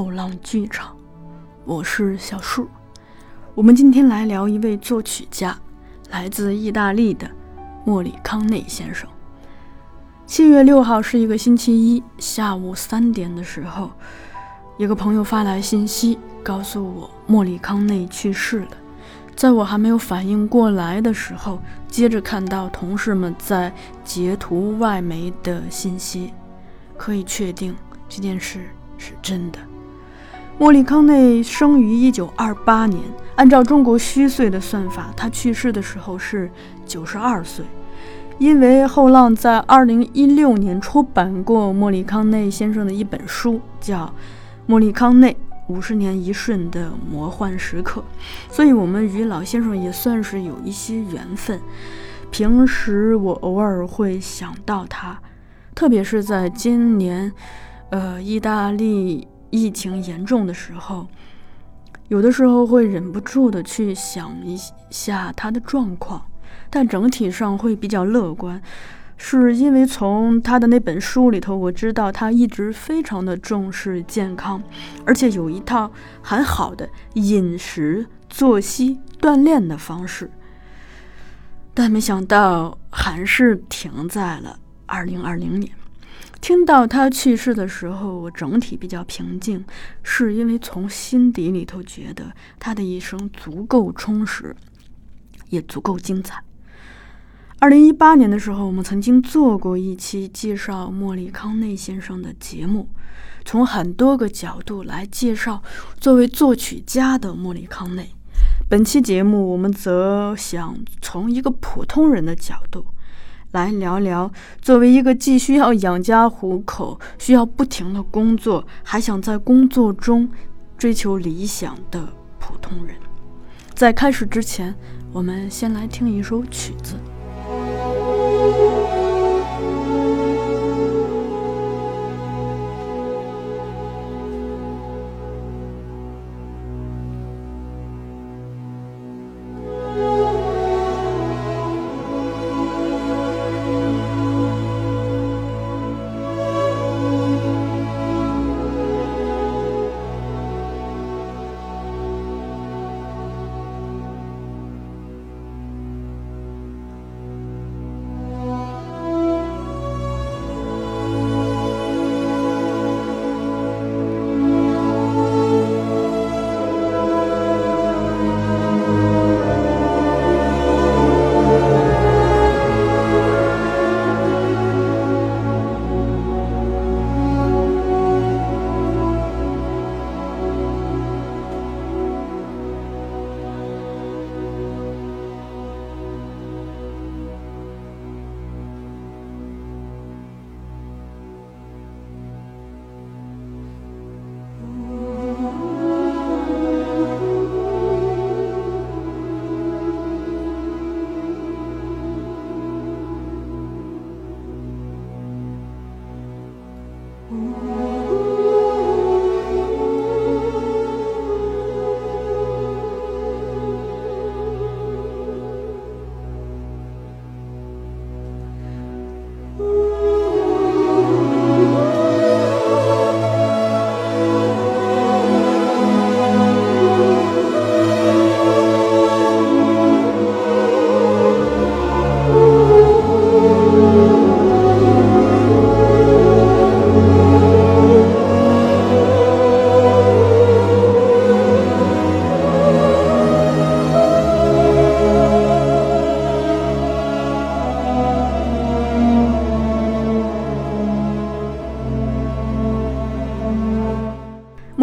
后浪剧场，我是小树。我们今天来聊一位作曲家，来自意大利的莫里康内先生。七月六号是一个星期一下午三点的时候，一个朋友发来信息，告诉我莫里康内去世了。在我还没有反应过来的时候，接着看到同事们在截图外媒的信息，可以确定。这件事是真的。莫里康内生于一九二八年，按照中国虚岁的算法，他去世的时候是九十二岁。因为后浪在二零一六年出版过莫里康内先生的一本书，叫《莫里康内五十年一瞬的魔幻时刻》，所以我们与老先生也算是有一些缘分。平时我偶尔会想到他，特别是在今年。呃，意大利疫情严重的时候，有的时候会忍不住的去想一下他的状况，但整体上会比较乐观，是因为从他的那本书里头，我知道他一直非常的重视健康，而且有一套很好的饮食、作息、锻炼的方式，但没想到还是停在了二零二零年。听到他去世的时候，我整体比较平静，是因为从心底里头觉得他的一生足够充实，也足够精彩。二零一八年的时候，我们曾经做过一期介绍莫里康内先生的节目，从很多个角度来介绍作为作曲家的莫里康内。本期节目，我们则想从一个普通人的角度。来聊聊，作为一个既需要养家糊口、需要不停的工作，还想在工作中追求理想的普通人。在开始之前，我们先来听一首曲子。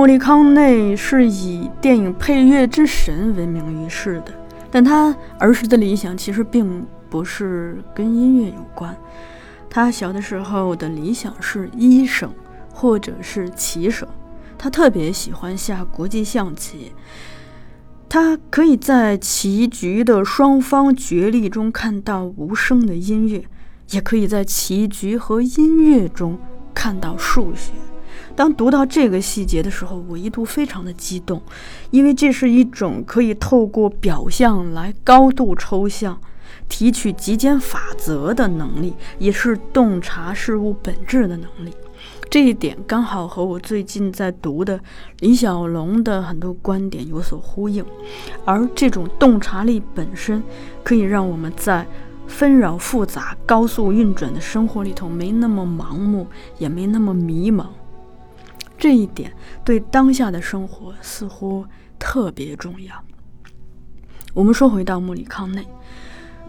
利康内是以电影配乐之神闻名于世的，但他儿时的理想其实并不是跟音乐有关。他小的时候的理想是医生或者是棋手，他特别喜欢下国际象棋。他可以在棋局的双方角力中看到无声的音乐，也可以在棋局和音乐中看到数学。当读到这个细节的时候，我一度非常的激动，因为这是一种可以透过表象来高度抽象、提取极简法则的能力，也是洞察事物本质的能力。这一点刚好和我最近在读的李小龙的很多观点有所呼应，而这种洞察力本身可以让我们在纷扰复杂、高速运转的生活里头没那么盲目，也没那么迷茫。这一点对当下的生活似乎特别重要。我们说回到莫里康内，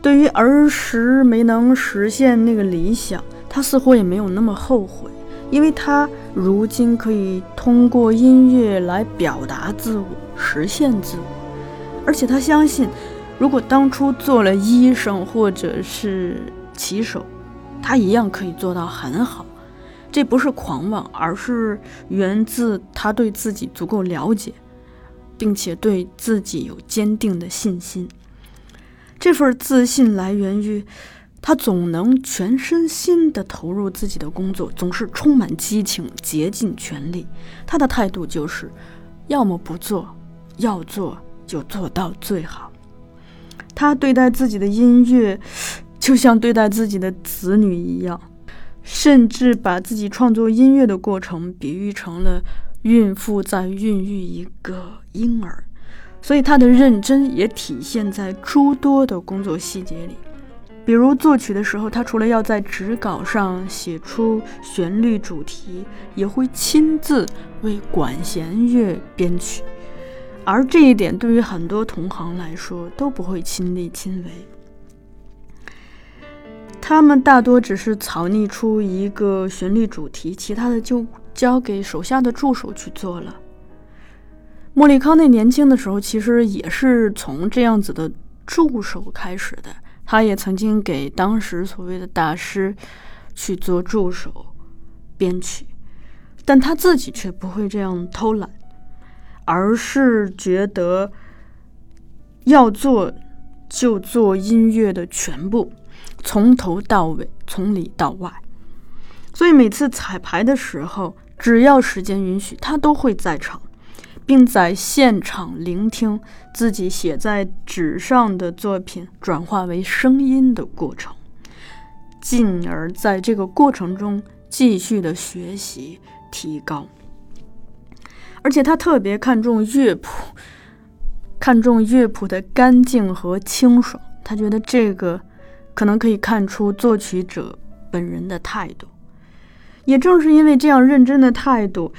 对于儿时没能实现那个理想，他似乎也没有那么后悔。因为他如今可以通过音乐来表达自我、实现自我，而且他相信，如果当初做了医生或者是骑手，他一样可以做到很好。这不是狂妄，而是源自他对自己足够了解，并且对自己有坚定的信心。这份自信来源于。他总能全身心地投入自己的工作，总是充满激情，竭尽全力。他的态度就是：要么不做，要做就做到最好。他对待自己的音乐，就像对待自己的子女一样，甚至把自己创作音乐的过程比喻成了孕妇在孕育一个婴儿。所以，他的认真也体现在诸多的工作细节里。比如作曲的时候，他除了要在纸稿上写出旋律主题，也会亲自为管弦乐编曲，而这一点对于很多同行来说都不会亲力亲为，他们大多只是草拟出一个旋律主题，其他的就交给手下的助手去做了。莫里康内年轻的时候，其实也是从这样子的助手开始的。他也曾经给当时所谓的大师去做助手编曲，但他自己却不会这样偷懒，而是觉得要做就做音乐的全部，从头到尾，从里到外。所以每次彩排的时候，只要时间允许，他都会在场。并在现场聆听自己写在纸上的作品转化为声音的过程，进而在这个过程中继续的学习提高。而且他特别看重乐谱，看重乐谱的干净和清爽。他觉得这个可能可以看出作曲者本人的态度。也正是因为这样认真的态度。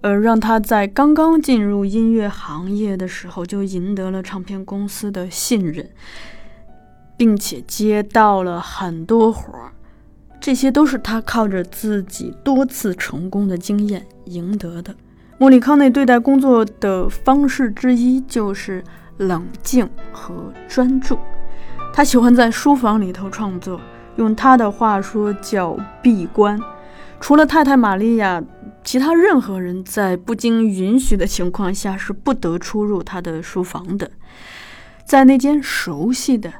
呃，让他在刚刚进入音乐行业的时候就赢得了唱片公司的信任，并且接到了很多活儿，这些都是他靠着自己多次成功的经验赢得的。莫里康内对待工作的方式之一就是冷静和专注，他喜欢在书房里头创作，用他的话说叫闭关。除了太太玛利亚，其他任何人在不经允许的情况下是不得出入他的书房的。在那间熟悉的、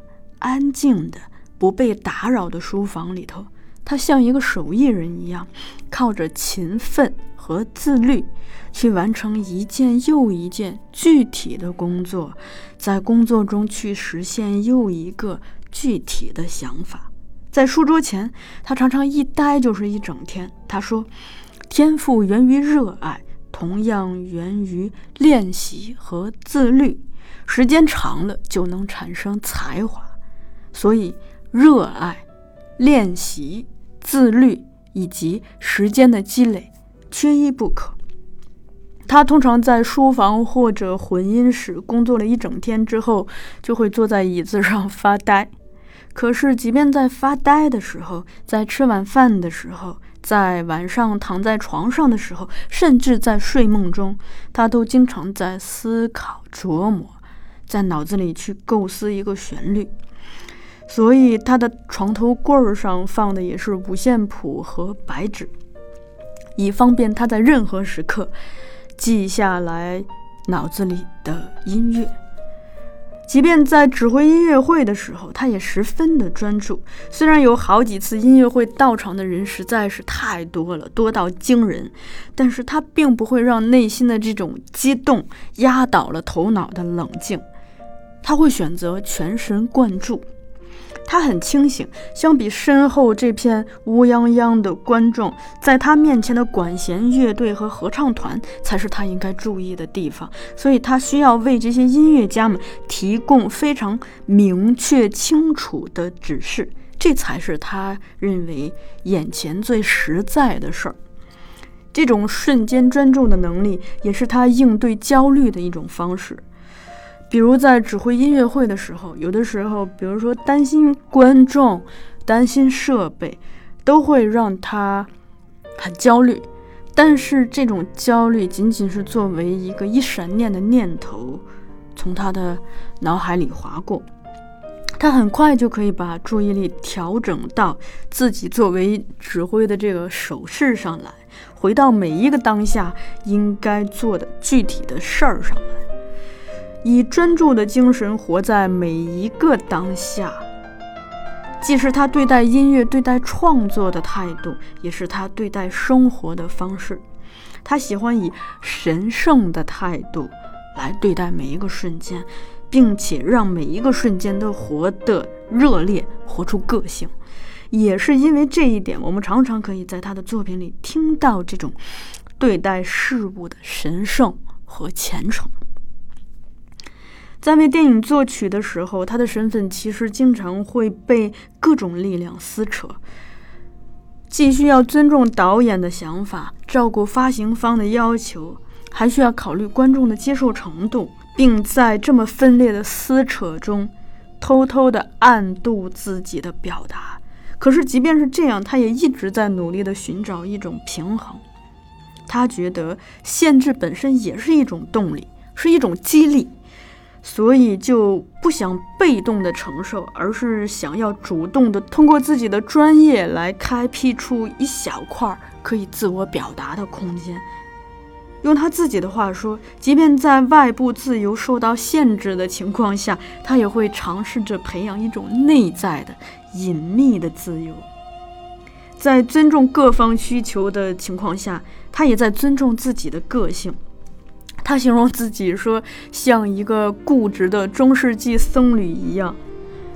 安静的、不被打扰的书房里头，他像一个手艺人一样，靠着勤奋和自律去完成一件又一件具体的工作，在工作中去实现又一个具体的想法。在书桌前，他常常一待就是一整天。他说：“天赋源于热爱，同样源于练习和自律。时间长了，就能产生才华。所以，热爱、练习、自律以及时间的积累，缺一不可。”他通常在书房或者混音室工作了一整天之后，就会坐在椅子上发呆。可是，即便在发呆的时候，在吃晚饭的时候，在晚上躺在床上的时候，甚至在睡梦中，他都经常在思考、琢磨，在脑子里去构思一个旋律。所以，他的床头柜儿上放的也是五线谱和白纸，以方便他在任何时刻记下来脑子里的音乐。即便在指挥音乐会的时候，他也十分的专注。虽然有好几次音乐会到场的人实在是太多了，多到惊人，但是他并不会让内心的这种激动压倒了头脑的冷静。他会选择全神贯注。他很清醒，相比身后这片乌泱泱的观众，在他面前的管弦乐队和合唱团才是他应该注意的地方。所以，他需要为这些音乐家们提供非常明确、清楚的指示，这才是他认为眼前最实在的事儿。这种瞬间专注的能力，也是他应对焦虑的一种方式。比如在指挥音乐会的时候，有的时候，比如说担心观众、担心设备，都会让他很焦虑。但是这种焦虑仅仅是作为一个一闪念的念头，从他的脑海里划过，他很快就可以把注意力调整到自己作为指挥的这个手势上来，回到每一个当下应该做的具体的事儿上来。以专注的精神活在每一个当下，既是他对待音乐、对待创作的态度，也是他对待生活的方式。他喜欢以神圣的态度来对待每一个瞬间，并且让每一个瞬间都活得热烈，活出个性。也是因为这一点，我们常常可以在他的作品里听到这种对待事物的神圣和虔诚。在为电影作曲的时候，他的身份其实经常会被各种力量撕扯，既需要尊重导演的想法，照顾发行方的要求，还需要考虑观众的接受程度，并在这么分裂的撕扯中，偷偷的暗度自己的表达。可是，即便是这样，他也一直在努力的寻找一种平衡。他觉得限制本身也是一种动力，是一种激励。所以就不想被动的承受，而是想要主动的通过自己的专业来开辟出一小块可以自我表达的空间。用他自己的话说，即便在外部自由受到限制的情况下，他也会尝试着培养一种内在的隐秘的自由。在尊重各方需求的情况下，他也在尊重自己的个性。他形容自己说，像一个固执的中世纪僧侣一样，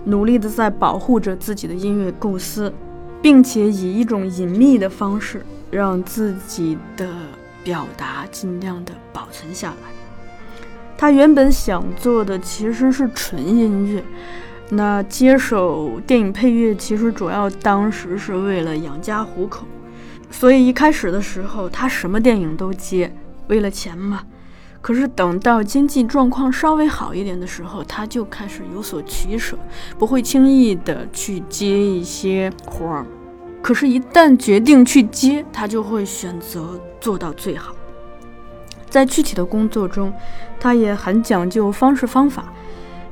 努力的在保护着自己的音乐构思，并且以一种隐秘的方式，让自己的表达尽量的保存下来。他原本想做的其实是纯音乐，那接手电影配乐，其实主要当时是为了养家糊口，所以一开始的时候，他什么电影都接，为了钱嘛。可是等到经济状况稍微好一点的时候，他就开始有所取舍，不会轻易的去接一些活儿。可是，一旦决定去接，他就会选择做到最好。在具体的工作中，他也很讲究方式方法，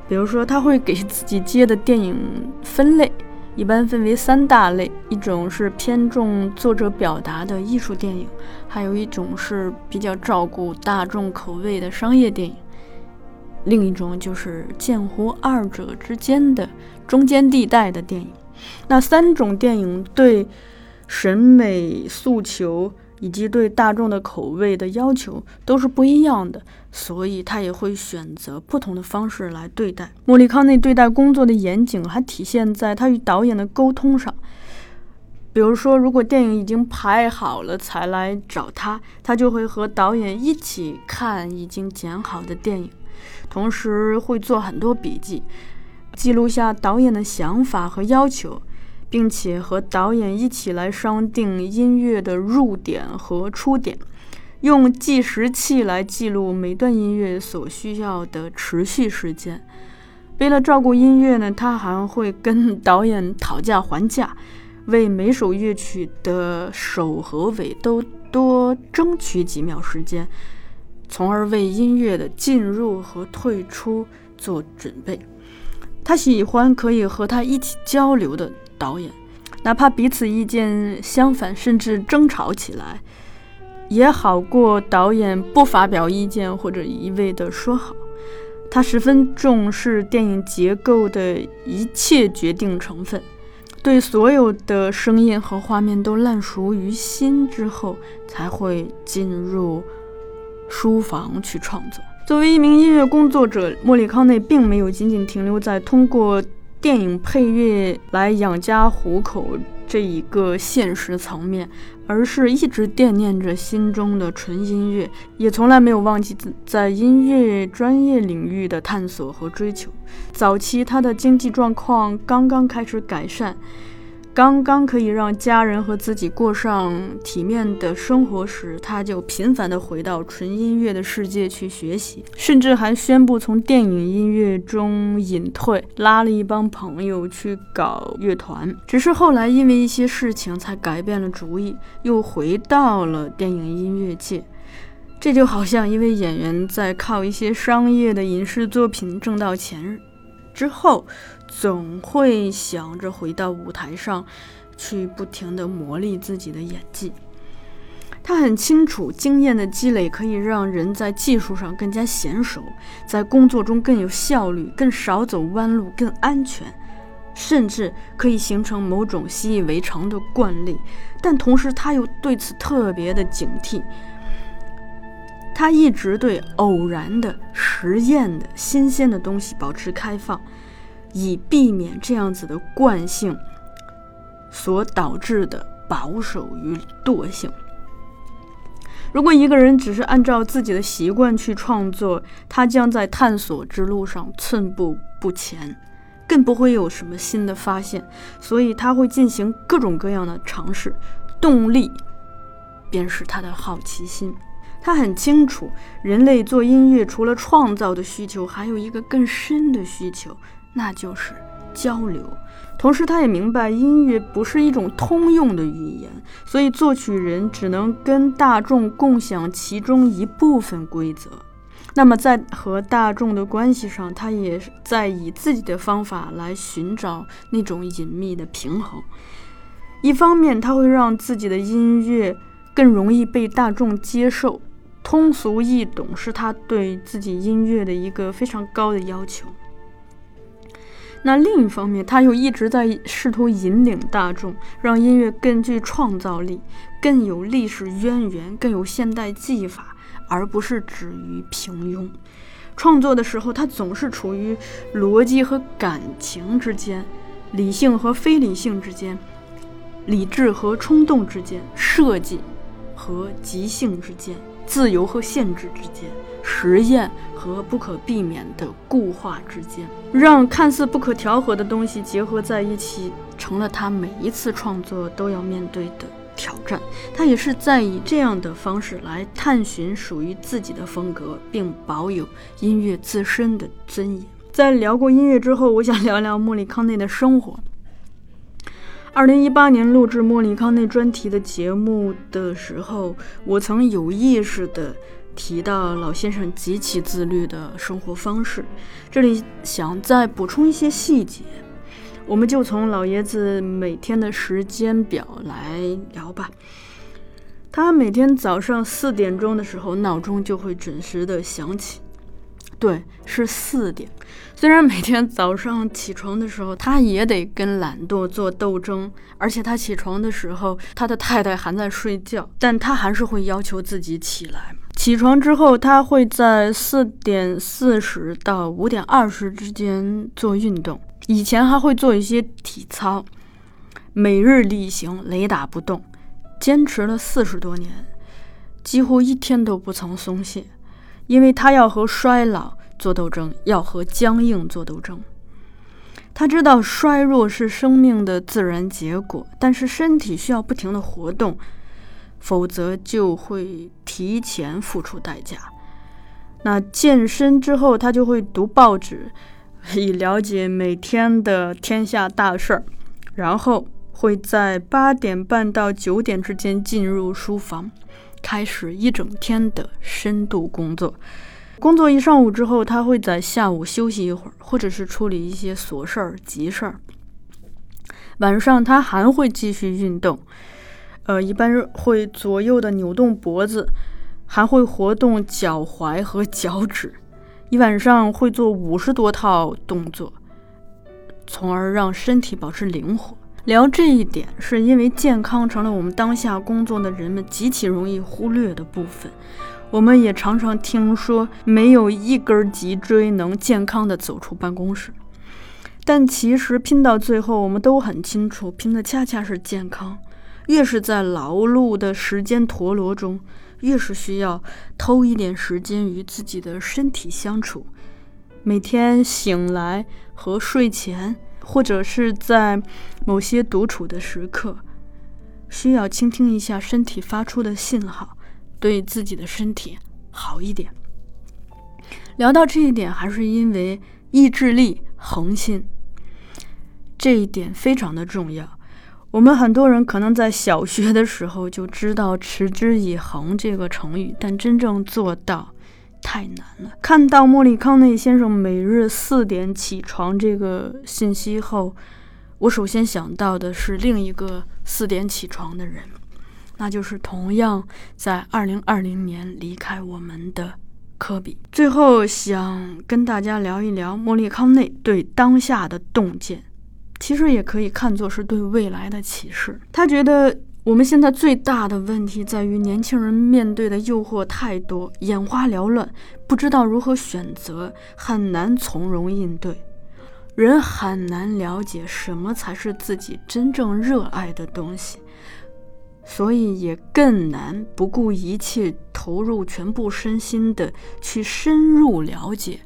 比如说，他会给自己接的电影分类。一般分为三大类，一种是偏重作者表达的艺术电影，还有一种是比较照顾大众口味的商业电影，另一种就是介乎二者之间的中间地带的电影。那三种电影对审美诉求。以及对大众的口味的要求都是不一样的，所以他也会选择不同的方式来对待。莫里康内对待工作的严谨还体现在他与导演的沟通上。比如说，如果电影已经拍好了才来找他，他就会和导演一起看已经剪好的电影，同时会做很多笔记，记录下导演的想法和要求。并且和导演一起来商定音乐的入点和出点，用计时器来记录每段音乐所需要的持续时间。为了照顾音乐呢，他还会跟导演讨价还价，为每首乐曲的首和尾都多争取几秒时间，从而为音乐的进入和退出做准备。他喜欢可以和他一起交流的。导演，哪怕彼此意见相反，甚至争吵起来，也好过导演不发表意见或者一味的说好。他十分重视电影结构的一切决定成分，对所有的声音和画面都烂熟于心之后，才会进入书房去创作。作为一名音乐工作者，莫里康内并没有仅仅停留在通过。电影配乐来养家糊口这一个现实层面，而是一直惦念着心中的纯音乐，也从来没有忘记在音乐专业领域的探索和追求。早期他的经济状况刚刚开始改善。刚刚可以让家人和自己过上体面的生活时，他就频繁地回到纯音乐的世界去学习，甚至还宣布从电影音乐中隐退，拉了一帮朋友去搞乐团。只是后来因为一些事情才改变了主意，又回到了电影音乐界。这就好像一位演员在靠一些商业的影视作品挣到钱之后。总会想着回到舞台上，去不停地磨砺自己的演技。他很清楚，经验的积累可以让人在技术上更加娴熟，在工作中更有效率，更少走弯路，更安全，甚至可以形成某种习以为常的惯例。但同时，他又对此特别的警惕。他一直对偶然的、实验的、新鲜的东西保持开放。以避免这样子的惯性所导致的保守与惰性。如果一个人只是按照自己的习惯去创作，他将在探索之路上寸步不前，更不会有什么新的发现。所以他会进行各种各样的尝试，动力便是他的好奇心。他很清楚，人类做音乐除了创造的需求，还有一个更深的需求。那就是交流。同时，他也明白音乐不是一种通用的语言，所以作曲人只能跟大众共享其中一部分规则。那么，在和大众的关系上，他也在以自己的方法来寻找那种隐秘的平衡。一方面，他会让自己的音乐更容易被大众接受，通俗易懂是他对自己音乐的一个非常高的要求。那另一方面，他又一直在试图引领大众，让音乐更具创造力，更有历史渊源，更有现代技法，而不是止于平庸。创作的时候，他总是处于逻辑和感情之间，理性和非理性之间，理智和冲动之间，设计和即兴之间，自由和限制之间。实验和不可避免的固化之间，让看似不可调和的东西结合在一起，成了他每一次创作都要面对的挑战。他也是在以这样的方式来探寻属于自己的风格，并保有音乐自身的尊严。在聊过音乐之后，我想聊聊莫里康内的生活。二零一八年录制莫里康内专题的节目的时候，我曾有意识的。提到老先生极其自律的生活方式，这里想再补充一些细节，我们就从老爷子每天的时间表来聊吧。他每天早上四点钟的时候，闹钟就会准时的响起。对，是四点。虽然每天早上起床的时候，他也得跟懒惰做斗争，而且他起床的时候，他的太太还在睡觉，但他还是会要求自己起来。起床之后，他会在四点四十到五点二十之间做运动，以前还会做一些体操，每日例行，雷打不动，坚持了四十多年，几乎一天都不曾松懈。因为他要和衰老做斗争，要和僵硬做斗争。他知道衰弱是生命的自然结果，但是身体需要不停的活动，否则就会提前付出代价。那健身之后，他就会读报纸，以了解每天的天下大事儿，然后会在八点半到九点之间进入书房。开始一整天的深度工作，工作一上午之后，他会在下午休息一会儿，或者是处理一些琐事儿、急事儿。晚上他还会继续运动，呃，一般会左右的扭动脖子，还会活动脚踝和脚趾。一晚上会做五十多套动作，从而让身体保持灵活。聊这一点，是因为健康成了我们当下工作的人们极其容易忽略的部分。我们也常常听说，没有一根脊椎能健康的走出办公室。但其实拼到最后，我们都很清楚，拼的恰恰是健康。越是在劳碌的时间陀螺中，越是需要偷一点时间与自己的身体相处。每天醒来和睡前，或者是在某些独处的时刻，需要倾听一下身体发出的信号，对自己的身体好一点。聊到这一点，还是因为意志力、恒心这一点非常的重要。我们很多人可能在小学的时候就知道“持之以恒”这个成语，但真正做到太难了。看到莫里康内先生每日四点起床这个信息后，我首先想到的是另一个四点起床的人，那就是同样在二零二零年离开我们的科比。最后，想跟大家聊一聊莫里康内对当下的洞见。其实也可以看作是对未来的启示。他觉得我们现在最大的问题在于年轻人面对的诱惑太多，眼花缭乱，不知道如何选择，很难从容应对。人很难了解什么才是自己真正热爱的东西，所以也更难不顾一切投入全部身心的去深入了解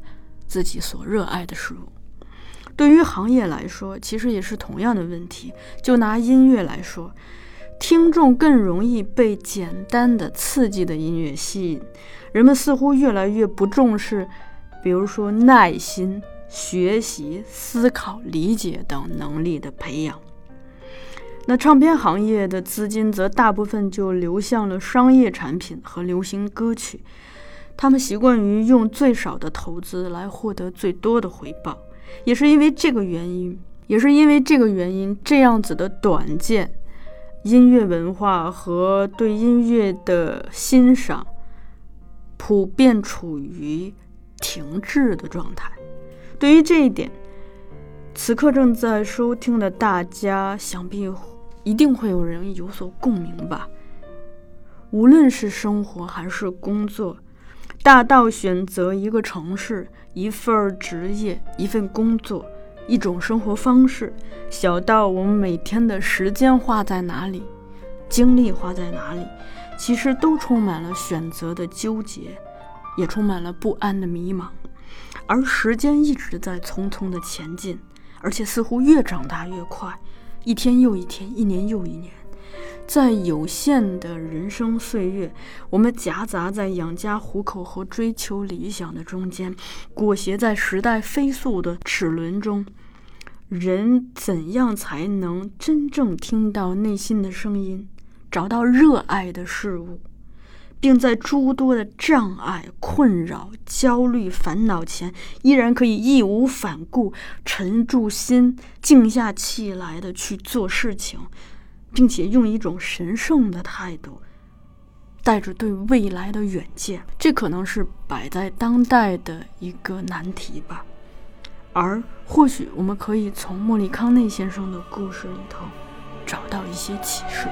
自己所热爱的事物。对于行业来说，其实也是同样的问题。就拿音乐来说，听众更容易被简单的、刺激的音乐吸引，人们似乎越来越不重视，比如说耐心、学习、思考、理解等能力的培养。那唱片行业的资金则大部分就流向了商业产品和流行歌曲，他们习惯于用最少的投资来获得最多的回报。也是因为这个原因，也是因为这个原因，这样子的短见，音乐文化和对音乐的欣赏，普遍处于停滞的状态。对于这一点，此刻正在收听的大家，想必一定会有人有所共鸣吧。无论是生活还是工作。大到选择一个城市、一份职业、一份工作、一种生活方式；小到我们每天的时间花在哪里、精力花在哪里，其实都充满了选择的纠结，也充满了不安的迷茫。而时间一直在匆匆的前进，而且似乎越长大越快，一天又一天，一年又一年。在有限的人生岁月，我们夹杂在养家糊口和追求理想的中间，裹挟在时代飞速的齿轮中。人怎样才能真正听到内心的声音，找到热爱的事物，并在诸多的障碍、困扰、焦虑、烦恼前，依然可以义无反顾、沉住心、静下气来的去做事情？并且用一种神圣的态度，带着对未来的远见，这可能是摆在当代的一个难题吧。而或许我们可以从莫里康内先生的故事里头找到一些启示。